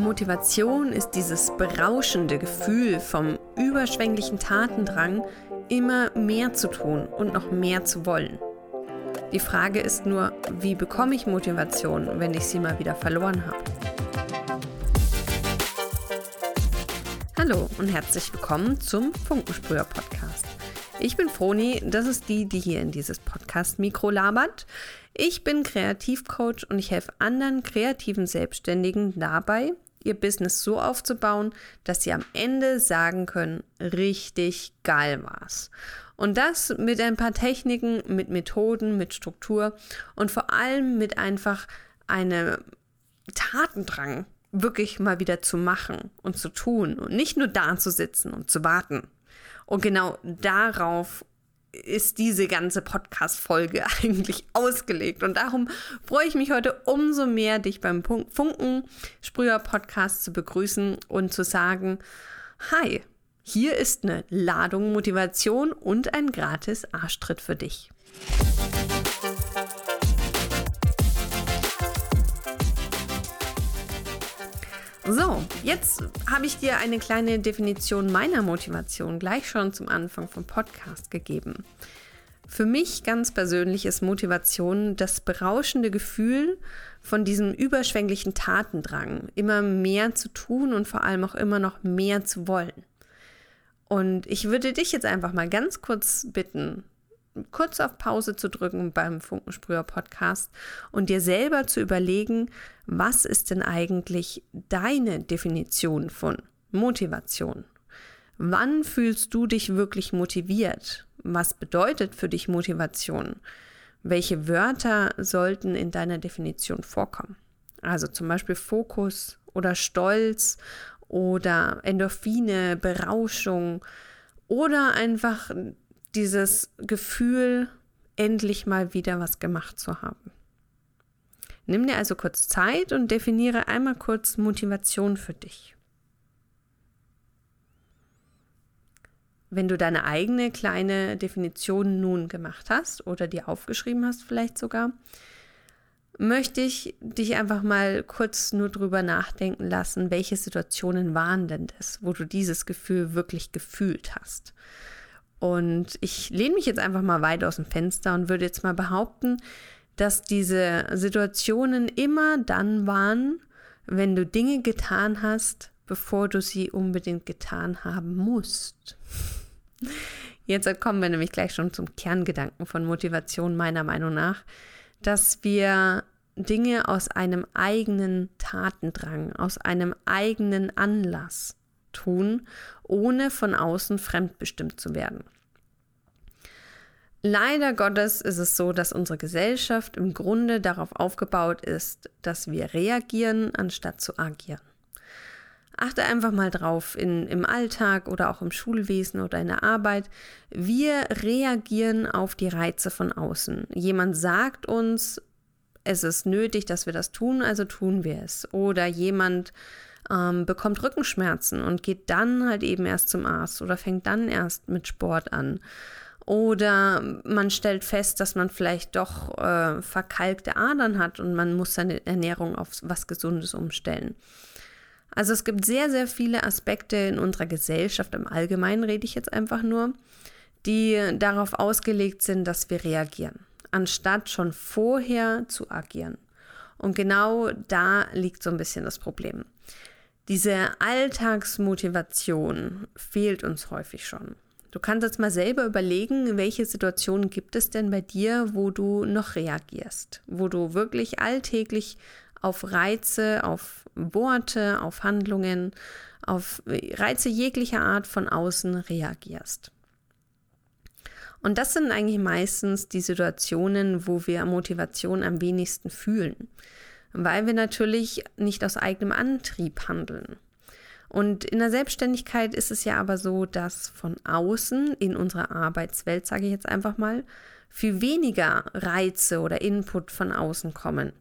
Motivation ist dieses berauschende Gefühl vom überschwänglichen Tatendrang, immer mehr zu tun und noch mehr zu wollen. Die Frage ist nur, wie bekomme ich Motivation, wenn ich sie mal wieder verloren habe? Hallo und herzlich willkommen zum Funkensprüher Podcast. Ich bin Froni, das ist die, die hier in dieses Podcast-Mikro labert. Ich bin Kreativcoach und ich helfe anderen kreativen Selbstständigen dabei, ihr Business so aufzubauen, dass sie am Ende sagen können, richtig geil war's. Und das mit ein paar Techniken, mit Methoden, mit Struktur und vor allem mit einfach einem Tatendrang, wirklich mal wieder zu machen und zu tun und nicht nur da zu sitzen und zu warten. Und genau darauf ist diese ganze Podcast-Folge eigentlich ausgelegt. Und darum freue ich mich heute umso mehr, dich beim Funken Sprüher Podcast zu begrüßen und zu sagen, hi, hier ist eine Ladung Motivation und ein gratis Arschtritt für dich. So, jetzt habe ich dir eine kleine Definition meiner Motivation gleich schon zum Anfang vom Podcast gegeben. Für mich ganz persönlich ist Motivation das berauschende Gefühl von diesem überschwänglichen Tatendrang, immer mehr zu tun und vor allem auch immer noch mehr zu wollen. Und ich würde dich jetzt einfach mal ganz kurz bitten, kurz auf Pause zu drücken beim Funkensprüher Podcast und dir selber zu überlegen, was ist denn eigentlich deine Definition von Motivation? Wann fühlst du dich wirklich motiviert? Was bedeutet für dich Motivation? Welche Wörter sollten in deiner Definition vorkommen? Also zum Beispiel Fokus oder Stolz oder Endorphine, Berauschung oder einfach dieses Gefühl, endlich mal wieder was gemacht zu haben. Nimm dir also kurz Zeit und definiere einmal kurz Motivation für dich. Wenn du deine eigene kleine Definition nun gemacht hast oder dir aufgeschrieben hast vielleicht sogar, möchte ich dich einfach mal kurz nur drüber nachdenken lassen, welche Situationen waren denn das, wo du dieses Gefühl wirklich gefühlt hast. Und ich lehne mich jetzt einfach mal weit aus dem Fenster und würde jetzt mal behaupten, dass diese Situationen immer dann waren, wenn du Dinge getan hast, bevor du sie unbedingt getan haben musst. Jetzt kommen wir nämlich gleich schon zum Kerngedanken von Motivation meiner Meinung nach, dass wir Dinge aus einem eigenen Tatendrang, aus einem eigenen Anlass tun, ohne von außen fremdbestimmt zu werden. Leider Gottes ist es so, dass unsere Gesellschaft im Grunde darauf aufgebaut ist, dass wir reagieren, anstatt zu agieren. Achte einfach mal drauf in, im Alltag oder auch im Schulwesen oder in der Arbeit. Wir reagieren auf die Reize von außen. Jemand sagt uns, es ist nötig, dass wir das tun, also tun wir es. Oder jemand ähm, bekommt Rückenschmerzen und geht dann halt eben erst zum Arzt oder fängt dann erst mit Sport an. Oder man stellt fest, dass man vielleicht doch äh, verkalkte Adern hat und man muss seine Ernährung auf was Gesundes umstellen. Also es gibt sehr, sehr viele Aspekte in unserer Gesellschaft, im Allgemeinen rede ich jetzt einfach nur, die darauf ausgelegt sind, dass wir reagieren, anstatt schon vorher zu agieren. Und genau da liegt so ein bisschen das Problem. Diese Alltagsmotivation fehlt uns häufig schon. Du kannst jetzt mal selber überlegen, welche Situationen gibt es denn bei dir, wo du noch reagierst, wo du wirklich alltäglich auf Reize, auf Worte, auf Handlungen, auf Reize jeglicher Art von außen reagierst. Und das sind eigentlich meistens die Situationen, wo wir Motivation am wenigsten fühlen, weil wir natürlich nicht aus eigenem Antrieb handeln. Und in der Selbstständigkeit ist es ja aber so, dass von außen in unserer Arbeitswelt, sage ich jetzt einfach mal, viel weniger Reize oder Input von außen kommen.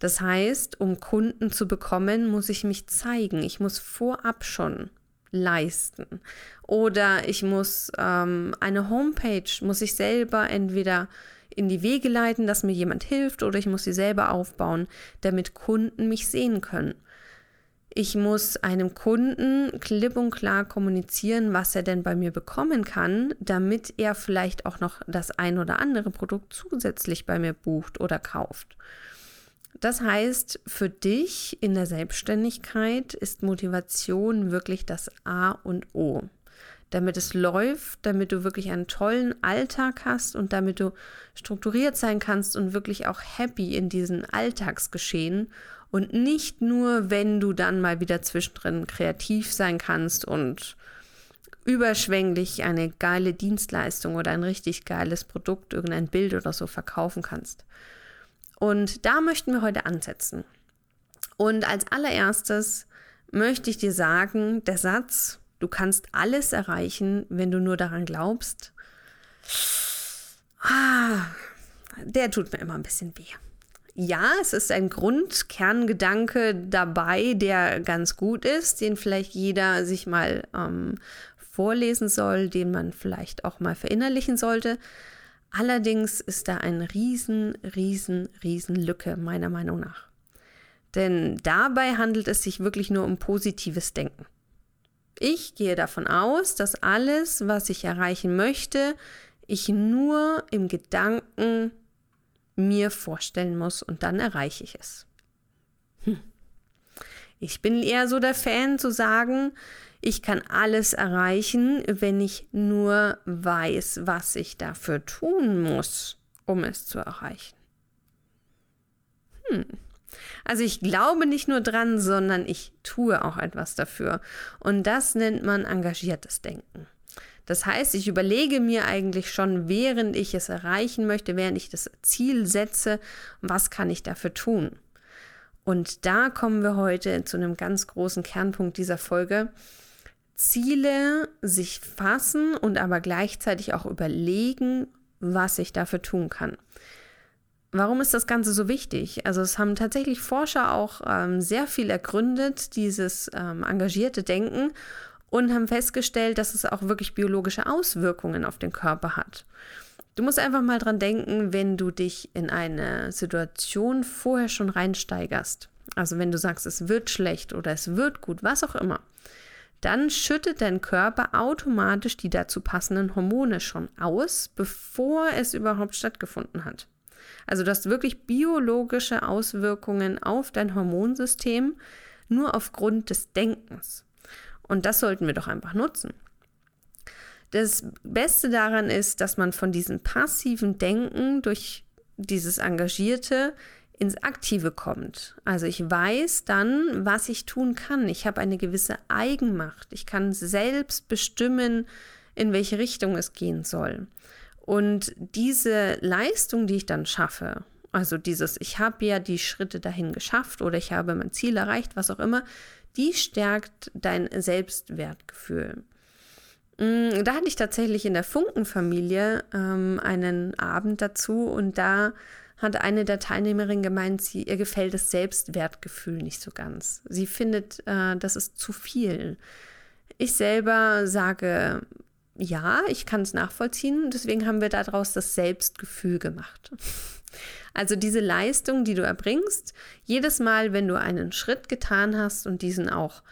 Das heißt, um Kunden zu bekommen, muss ich mich zeigen. Ich muss vorab schon leisten. Oder ich muss ähm, eine Homepage, muss ich selber entweder in die Wege leiten, dass mir jemand hilft, oder ich muss sie selber aufbauen, damit Kunden mich sehen können. Ich muss einem Kunden klipp und klar kommunizieren, was er denn bei mir bekommen kann, damit er vielleicht auch noch das ein oder andere Produkt zusätzlich bei mir bucht oder kauft. Das heißt, für dich in der Selbstständigkeit ist Motivation wirklich das A und O. Damit es läuft, damit du wirklich einen tollen Alltag hast und damit du strukturiert sein kannst und wirklich auch happy in diesen Alltagsgeschehen und nicht nur, wenn du dann mal wieder zwischendrin kreativ sein kannst und überschwänglich eine geile Dienstleistung oder ein richtig geiles Produkt, irgendein Bild oder so verkaufen kannst. Und da möchten wir heute ansetzen. Und als allererstes möchte ich dir sagen, der Satz, du kannst alles erreichen, wenn du nur daran glaubst, ah, der tut mir immer ein bisschen weh ja, es ist ein Grundkerngedanke dabei, der ganz gut ist, den vielleicht jeder sich mal ähm, vorlesen soll, den man vielleicht auch mal verinnerlichen sollte. Allerdings ist da eine riesen, riesen, riesen Lücke meiner Meinung nach. Denn dabei handelt es sich wirklich nur um positives Denken. Ich gehe davon aus, dass alles, was ich erreichen möchte, ich nur im Gedanken mir vorstellen muss und dann erreiche ich es. Hm. Ich bin eher so der Fan zu sagen, ich kann alles erreichen, wenn ich nur weiß, was ich dafür tun muss, um es zu erreichen. Hm. Also ich glaube nicht nur dran, sondern ich tue auch etwas dafür. Und das nennt man engagiertes Denken. Das heißt, ich überlege mir eigentlich schon, während ich es erreichen möchte, während ich das Ziel setze, was kann ich dafür tun. Und da kommen wir heute zu einem ganz großen Kernpunkt dieser Folge. Ziele sich fassen und aber gleichzeitig auch überlegen, was ich dafür tun kann. Warum ist das Ganze so wichtig? Also es haben tatsächlich Forscher auch ähm, sehr viel ergründet, dieses ähm, engagierte Denken und haben festgestellt, dass es auch wirklich biologische Auswirkungen auf den Körper hat. Du musst einfach mal dran denken, wenn du dich in eine Situation vorher schon reinsteigerst. Also wenn du sagst, es wird schlecht oder es wird gut, was auch immer, dann schüttet dein Körper automatisch die dazu passenden Hormone schon aus, bevor es überhaupt stattgefunden hat. Also du hast wirklich biologische Auswirkungen auf dein Hormonsystem nur aufgrund des Denkens. Und das sollten wir doch einfach nutzen. Das Beste daran ist, dass man von diesem passiven Denken durch dieses Engagierte ins Aktive kommt. Also ich weiß dann, was ich tun kann. Ich habe eine gewisse Eigenmacht. Ich kann selbst bestimmen, in welche Richtung es gehen soll. Und diese Leistung, die ich dann schaffe, also dieses, ich habe ja die Schritte dahin geschafft oder ich habe mein Ziel erreicht, was auch immer, die stärkt dein Selbstwertgefühl. Mm, da hatte ich tatsächlich in der Funkenfamilie ähm, einen Abend dazu und da hat eine der Teilnehmerinnen gemeint, sie, ihr gefällt das Selbstwertgefühl nicht so ganz. Sie findet, äh, das ist zu viel. Ich selber sage, ja, ich kann es nachvollziehen, deswegen haben wir daraus das Selbstgefühl gemacht. Also diese Leistung, die du erbringst, jedes Mal, wenn du einen Schritt getan hast und diesen auch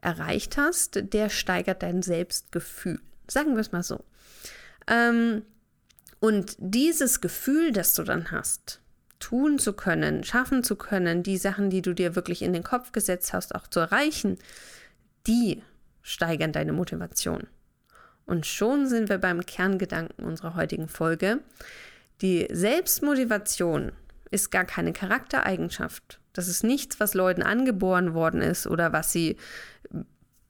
erreicht hast, der steigert dein Selbstgefühl. Sagen wir es mal so. Ähm, und dieses Gefühl, das du dann hast, tun zu können, schaffen zu können, die Sachen, die du dir wirklich in den Kopf gesetzt hast, auch zu erreichen, die steigern deine Motivation. Und schon sind wir beim Kerngedanken unserer heutigen Folge. Die Selbstmotivation ist gar keine Charaktereigenschaft. Das ist nichts, was Leuten angeboren worden ist oder was sie,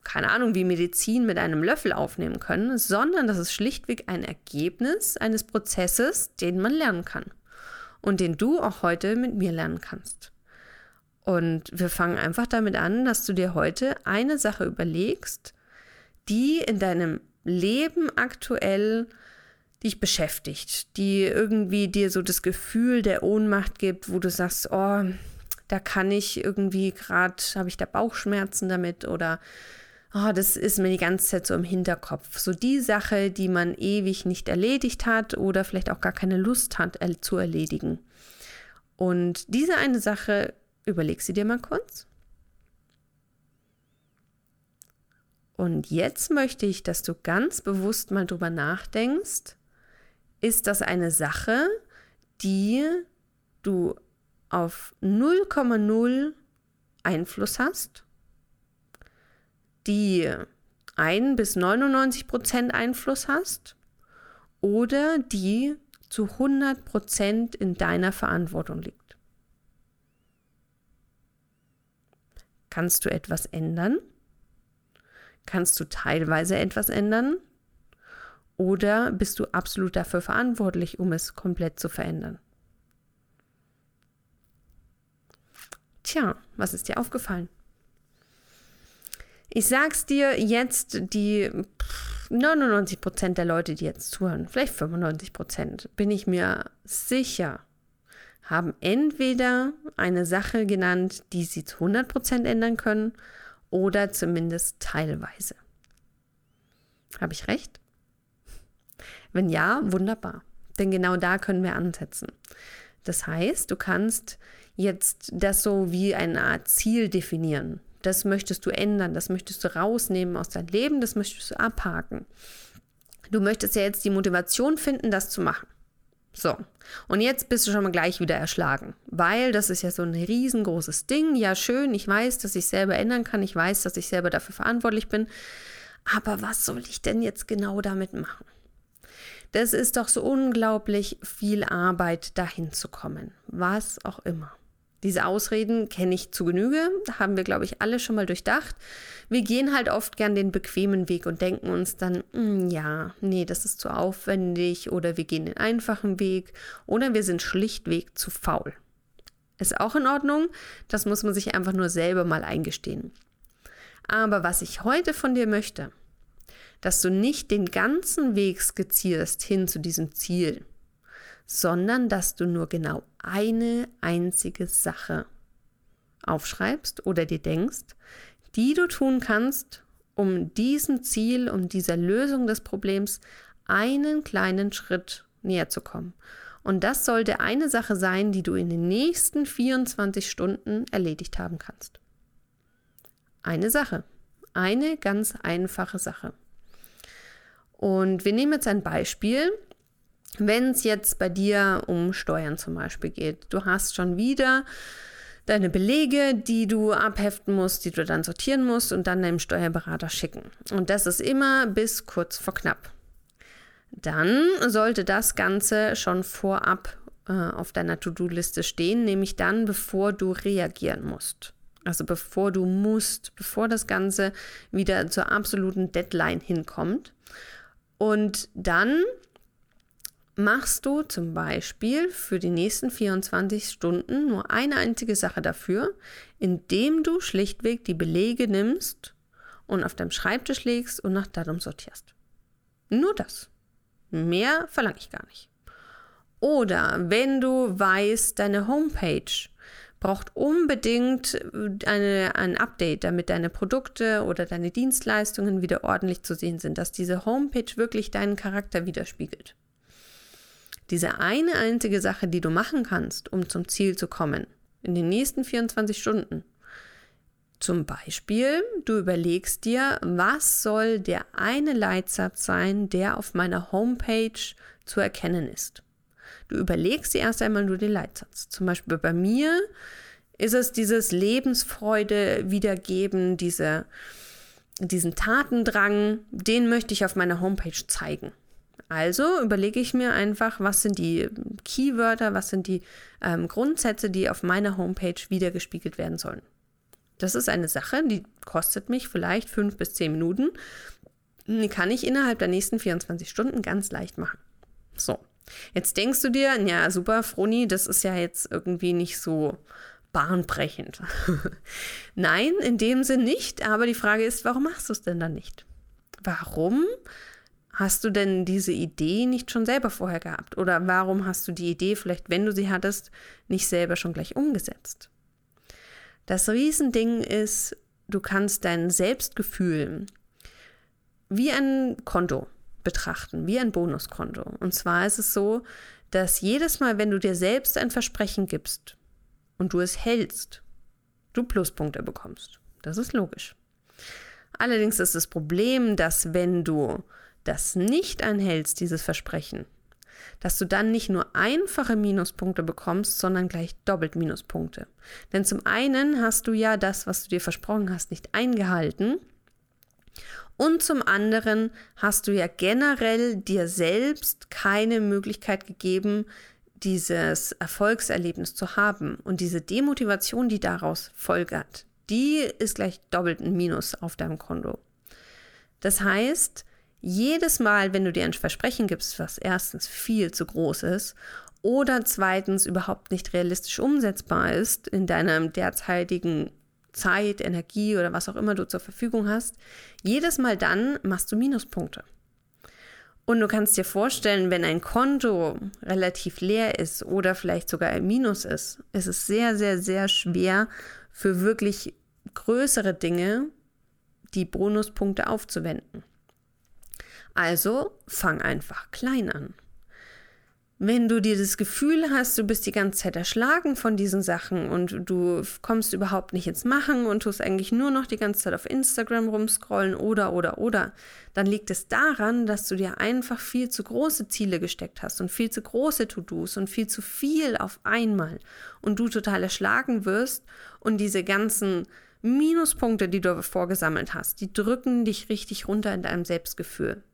keine Ahnung, wie Medizin mit einem Löffel aufnehmen können, sondern das ist schlichtweg ein Ergebnis eines Prozesses, den man lernen kann und den du auch heute mit mir lernen kannst. Und wir fangen einfach damit an, dass du dir heute eine Sache überlegst, die in deinem Leben aktuell dich beschäftigt, die irgendwie dir so das Gefühl der Ohnmacht gibt, wo du sagst, oh, da kann ich irgendwie gerade, habe ich da Bauchschmerzen damit oder oh, das ist mir die ganze Zeit so im Hinterkopf. So die Sache, die man ewig nicht erledigt hat oder vielleicht auch gar keine Lust hat zu erledigen. Und diese eine Sache, überleg sie dir mal kurz. Und jetzt möchte ich, dass du ganz bewusst mal drüber nachdenkst, ist das eine Sache, die du auf 0,0 Einfluss hast, die 1 bis 99 Prozent Einfluss hast oder die zu 100 Prozent in deiner Verantwortung liegt. Kannst du etwas ändern? Kannst du teilweise etwas ändern? Oder bist du absolut dafür verantwortlich, um es komplett zu verändern? Tja, was ist dir aufgefallen? Ich sag's dir jetzt, die 99 Prozent der Leute, die jetzt zuhören, vielleicht 95 Prozent, bin ich mir sicher, haben entweder eine Sache genannt, die sie zu 100 Prozent ändern können oder zumindest teilweise. Habe ich recht? Wenn ja, wunderbar. Denn genau da können wir ansetzen. Das heißt, du kannst jetzt das so wie eine Art Ziel definieren. Das möchtest du ändern, das möchtest du rausnehmen aus deinem Leben, das möchtest du abhaken. Du möchtest ja jetzt die Motivation finden, das zu machen. So, und jetzt bist du schon mal gleich wieder erschlagen, weil das ist ja so ein riesengroßes Ding. Ja, schön, ich weiß, dass ich selber ändern kann, ich weiß, dass ich selber dafür verantwortlich bin, aber was soll ich denn jetzt genau damit machen? Das ist doch so unglaublich viel Arbeit, dahin zu kommen, was auch immer. Diese Ausreden kenne ich zu Genüge, haben wir, glaube ich, alle schon mal durchdacht. Wir gehen halt oft gern den bequemen Weg und denken uns dann, hm, ja, nee, das ist zu aufwendig oder wir gehen den einfachen Weg oder wir sind schlichtweg zu faul. Ist auch in Ordnung, das muss man sich einfach nur selber mal eingestehen. Aber was ich heute von dir möchte, dass du nicht den ganzen Weg skizzierst hin zu diesem Ziel, sondern dass du nur genau eine einzige Sache aufschreibst oder dir denkst, die du tun kannst, um diesem Ziel, um dieser Lösung des Problems einen kleinen Schritt näher zu kommen. Und das sollte eine Sache sein, die du in den nächsten 24 Stunden erledigt haben kannst. Eine Sache. Eine ganz einfache Sache. Und wir nehmen jetzt ein Beispiel. Wenn es jetzt bei dir um Steuern zum Beispiel geht, du hast schon wieder deine Belege, die du abheften musst, die du dann sortieren musst und dann deinem Steuerberater schicken. Und das ist immer bis kurz vor knapp. Dann sollte das Ganze schon vorab äh, auf deiner To-Do-Liste stehen, nämlich dann, bevor du reagieren musst. Also bevor du musst, bevor das Ganze wieder zur absoluten Deadline hinkommt. Und dann machst du zum Beispiel für die nächsten 24 Stunden nur eine einzige Sache dafür, indem du schlichtweg die Belege nimmst und auf deinem Schreibtisch legst und nach Datum sortierst. Nur das. Mehr verlange ich gar nicht. Oder wenn du weißt, deine Homepage braucht unbedingt eine, ein Update, damit deine Produkte oder deine Dienstleistungen wieder ordentlich zu sehen sind, dass diese Homepage wirklich deinen Charakter widerspiegelt. Diese eine einzige Sache, die du machen kannst, um zum Ziel zu kommen, in den nächsten 24 Stunden. Zum Beispiel, du überlegst dir, was soll der eine Leitsatz sein, der auf meiner Homepage zu erkennen ist. Du überlegst dir erst einmal nur den Leitsatz. Zum Beispiel bei mir ist es dieses Lebensfreude wiedergeben, diese, diesen Tatendrang, den möchte ich auf meiner Homepage zeigen. Also überlege ich mir einfach, was sind die Keywörter, was sind die ähm, Grundsätze, die auf meiner Homepage wiedergespiegelt werden sollen. Das ist eine Sache, die kostet mich vielleicht fünf bis zehn Minuten. Die kann ich innerhalb der nächsten 24 Stunden ganz leicht machen. So, jetzt denkst du dir, ja super, Froni, das ist ja jetzt irgendwie nicht so bahnbrechend. Nein, in dem Sinn nicht, aber die Frage ist, warum machst du es denn dann nicht? Warum Hast du denn diese Idee nicht schon selber vorher gehabt? Oder warum hast du die Idee, vielleicht wenn du sie hattest, nicht selber schon gleich umgesetzt? Das Riesending ist, du kannst dein Selbstgefühl wie ein Konto betrachten, wie ein Bonuskonto. Und zwar ist es so, dass jedes Mal, wenn du dir selbst ein Versprechen gibst und du es hältst, du Pluspunkte bekommst. Das ist logisch. Allerdings ist das Problem, dass wenn du das nicht einhältst, dieses Versprechen, dass du dann nicht nur einfache Minuspunkte bekommst, sondern gleich doppelt Minuspunkte. Denn zum einen hast du ja das, was du dir versprochen hast, nicht eingehalten. Und zum anderen hast du ja generell dir selbst keine Möglichkeit gegeben, dieses Erfolgserlebnis zu haben. Und diese Demotivation, die daraus folgert, die ist gleich doppelt ein Minus auf deinem Konto. Das heißt, jedes Mal, wenn du dir ein Versprechen gibst, was erstens viel zu groß ist oder zweitens überhaupt nicht realistisch umsetzbar ist in deinem derzeitigen Zeit, Energie oder was auch immer du zur Verfügung hast, jedes Mal dann machst du Minuspunkte. Und du kannst dir vorstellen, wenn ein Konto relativ leer ist oder vielleicht sogar ein Minus ist, ist es sehr, sehr, sehr schwer für wirklich größere Dinge die Bonuspunkte aufzuwenden. Also fang einfach klein an. Wenn du dir das Gefühl hast, du bist die ganze Zeit erschlagen von diesen Sachen und du kommst überhaupt nicht ins Machen und tust eigentlich nur noch die ganze Zeit auf Instagram rumscrollen oder oder oder, dann liegt es daran, dass du dir einfach viel zu große Ziele gesteckt hast und viel zu große To-Dos und viel zu viel auf einmal und du total erschlagen wirst und diese ganzen Minuspunkte, die du vorgesammelt hast, die drücken dich richtig runter in deinem Selbstgefühl.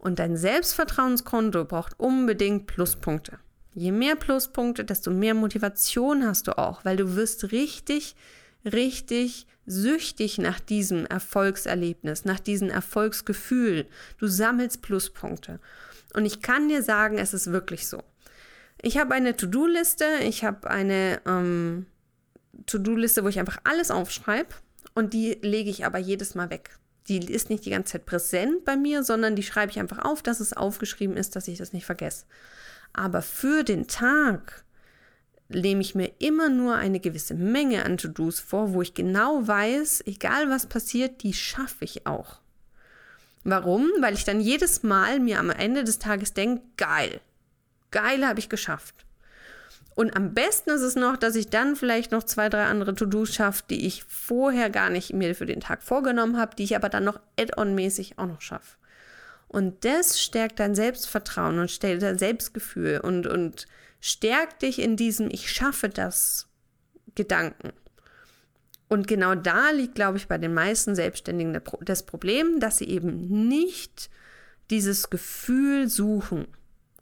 Und dein Selbstvertrauenskonto braucht unbedingt Pluspunkte. Je mehr Pluspunkte, desto mehr Motivation hast du auch, weil du wirst richtig, richtig süchtig nach diesem Erfolgserlebnis, nach diesem Erfolgsgefühl. Du sammelst Pluspunkte. Und ich kann dir sagen, es ist wirklich so. Ich habe eine To-Do-Liste, ich habe eine ähm, To-Do-Liste, wo ich einfach alles aufschreibe und die lege ich aber jedes Mal weg die ist nicht die ganze Zeit präsent bei mir, sondern die schreibe ich einfach auf, dass es aufgeschrieben ist, dass ich das nicht vergesse. Aber für den Tag nehme ich mir immer nur eine gewisse Menge an To-Dos vor, wo ich genau weiß, egal was passiert, die schaffe ich auch. Warum? Weil ich dann jedes Mal mir am Ende des Tages denke, geil, geil habe ich geschafft. Und am besten ist es noch, dass ich dann vielleicht noch zwei, drei andere To-Dos schaffe, die ich vorher gar nicht mir für den Tag vorgenommen habe, die ich aber dann noch add-on-mäßig auch noch schaffe. Und das stärkt dein Selbstvertrauen und stellt dein Selbstgefühl und, und stärkt dich in diesem Ich schaffe das Gedanken. Und genau da liegt, glaube ich, bei den meisten Selbstständigen das Problem, dass sie eben nicht dieses Gefühl suchen,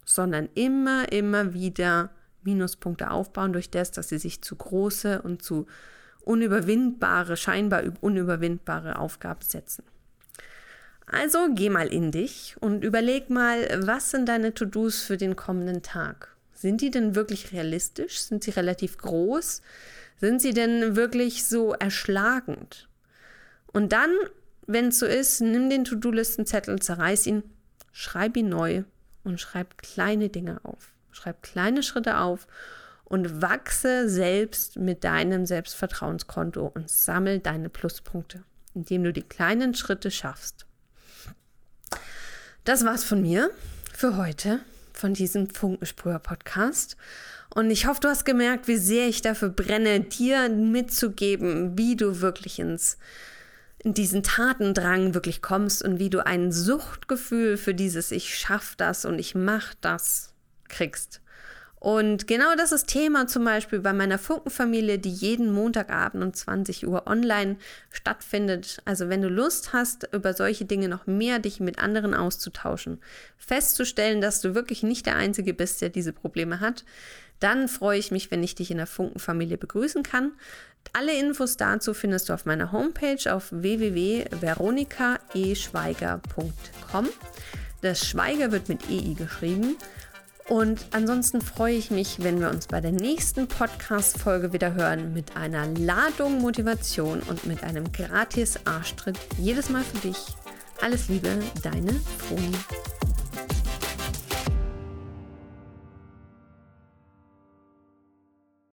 sondern immer, immer wieder Minuspunkte aufbauen durch das, dass sie sich zu große und zu unüberwindbare, scheinbar unüberwindbare Aufgaben setzen. Also geh mal in dich und überleg mal, was sind deine To-Dos für den kommenden Tag? Sind die denn wirklich realistisch? Sind sie relativ groß? Sind sie denn wirklich so erschlagend? Und dann, wenn es so ist, nimm den To-Do-Listenzettel, zerreiß ihn, schreib ihn neu und schreib kleine Dinge auf. Schreib kleine Schritte auf und wachse selbst mit deinem Selbstvertrauenskonto und sammel deine Pluspunkte, indem du die kleinen Schritte schaffst. Das war's von mir für heute, von diesem Funkensprüher-Podcast. Und ich hoffe, du hast gemerkt, wie sehr ich dafür brenne, dir mitzugeben, wie du wirklich ins in diesen Tatendrang wirklich kommst und wie du ein Suchtgefühl für dieses Ich schaff das und ich mach das kriegst. Und genau das ist Thema zum Beispiel bei meiner Funkenfamilie, die jeden Montagabend um 20 Uhr online stattfindet. Also wenn du Lust hast, über solche Dinge noch mehr dich mit anderen auszutauschen, festzustellen, dass du wirklich nicht der Einzige bist, der diese Probleme hat, dann freue ich mich, wenn ich dich in der Funkenfamilie begrüßen kann. Alle Infos dazu findest du auf meiner Homepage auf www.veronikaeschweiger.com. Das Schweiger wird mit EI geschrieben. Und ansonsten freue ich mich, wenn wir uns bei der nächsten Podcast-Folge wieder hören mit einer Ladung Motivation und mit einem gratis Arschtritt jedes Mal für dich. Alles Liebe, deine Froni.